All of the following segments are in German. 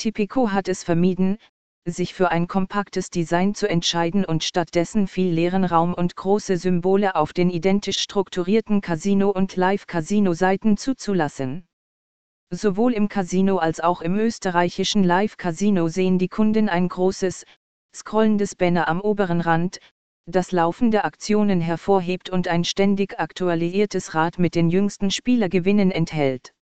Tipico hat es vermieden, sich für ein kompaktes Design zu entscheiden und stattdessen viel leeren Raum und große Symbole auf den identisch strukturierten Casino- und Live-Casino-Seiten zuzulassen. Sowohl im Casino als auch im österreichischen Live-Casino sehen die Kunden ein großes, scrollendes Banner am oberen Rand, das laufende Aktionen hervorhebt und ein ständig aktualisiertes Rad mit den jüngsten Spielergewinnen enthält.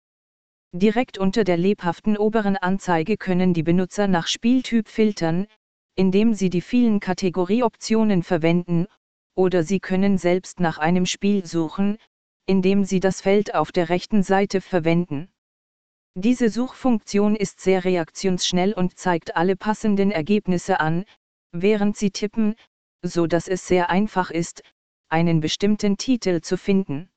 Direkt unter der lebhaften oberen Anzeige können die Benutzer nach Spieltyp filtern, indem sie die vielen Kategorieoptionen verwenden, oder sie können selbst nach einem Spiel suchen, indem sie das Feld auf der rechten Seite verwenden. Diese Suchfunktion ist sehr reaktionsschnell und zeigt alle passenden Ergebnisse an, während Sie tippen, so dass es sehr einfach ist, einen bestimmten Titel zu finden.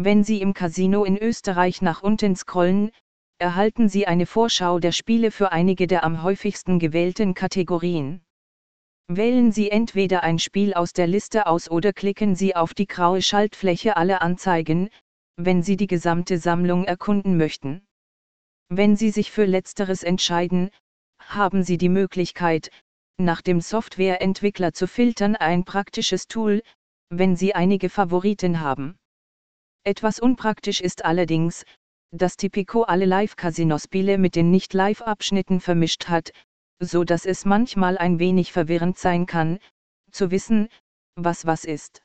Wenn Sie im Casino in Österreich nach unten scrollen, erhalten Sie eine Vorschau der Spiele für einige der am häufigsten gewählten Kategorien. Wählen Sie entweder ein Spiel aus der Liste aus oder klicken Sie auf die graue Schaltfläche Alle Anzeigen, wenn Sie die gesamte Sammlung erkunden möchten. Wenn Sie sich für letzteres entscheiden, haben Sie die Möglichkeit, nach dem Softwareentwickler zu filtern ein praktisches Tool, wenn Sie einige Favoriten haben. Etwas unpraktisch ist allerdings, dass Tipico alle Live-Casino-Spiele mit den Nicht-Live-Abschnitten vermischt hat, so dass es manchmal ein wenig verwirrend sein kann, zu wissen, was was ist.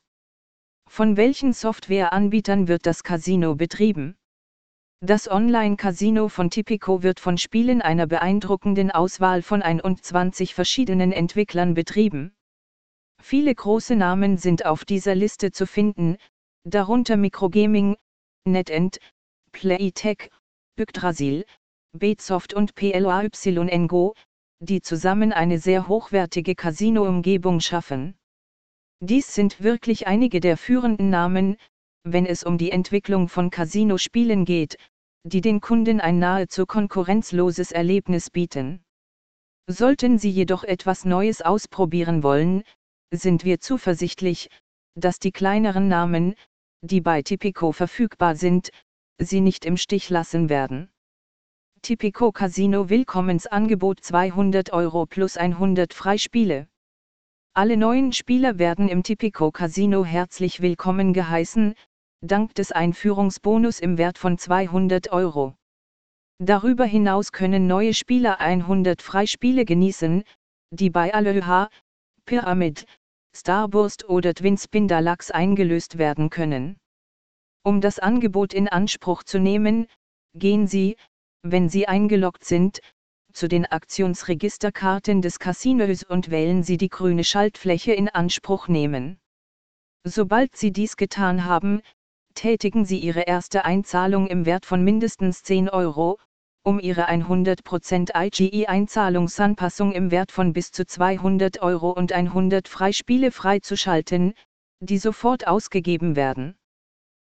Von welchen Softwareanbietern wird das Casino betrieben? Das Online-Casino von Tipico wird von Spielen einer beeindruckenden Auswahl von 21 verschiedenen Entwicklern betrieben. Viele große Namen sind auf dieser Liste zu finden, darunter Microgaming, NetEnt, Playtech, Yggdrasil, Beatsoft und PLAYNGO, die zusammen eine sehr hochwertige Casino-Umgebung schaffen. Dies sind wirklich einige der führenden Namen, wenn es um die Entwicklung von Casino-Spielen geht, die den Kunden ein nahezu konkurrenzloses Erlebnis bieten. Sollten Sie jedoch etwas Neues ausprobieren wollen, sind wir zuversichtlich, dass die kleineren Namen, die bei Tipico verfügbar sind, sie nicht im Stich lassen werden. Tipico Casino Willkommensangebot 200 Euro plus 100 Freispiele. Alle neuen Spieler werden im Tipico Casino herzlich willkommen geheißen, dank des Einführungsbonus im Wert von 200 Euro. Darüber hinaus können neue Spieler 100 Freispiele genießen, die bei Aloha, Pyramid, Starburst oder Twin Spin Deluxe eingelöst werden können. Um das Angebot in Anspruch zu nehmen, gehen Sie, wenn Sie eingeloggt sind, zu den Aktionsregisterkarten des Casinos und wählen Sie die grüne Schaltfläche in Anspruch nehmen. Sobald Sie dies getan haben, tätigen Sie Ihre erste Einzahlung im Wert von mindestens 10 Euro, um Ihre 100% IGE-Einzahlungsanpassung im Wert von bis zu 200 Euro und 100 Freispiele freizuschalten, die sofort ausgegeben werden.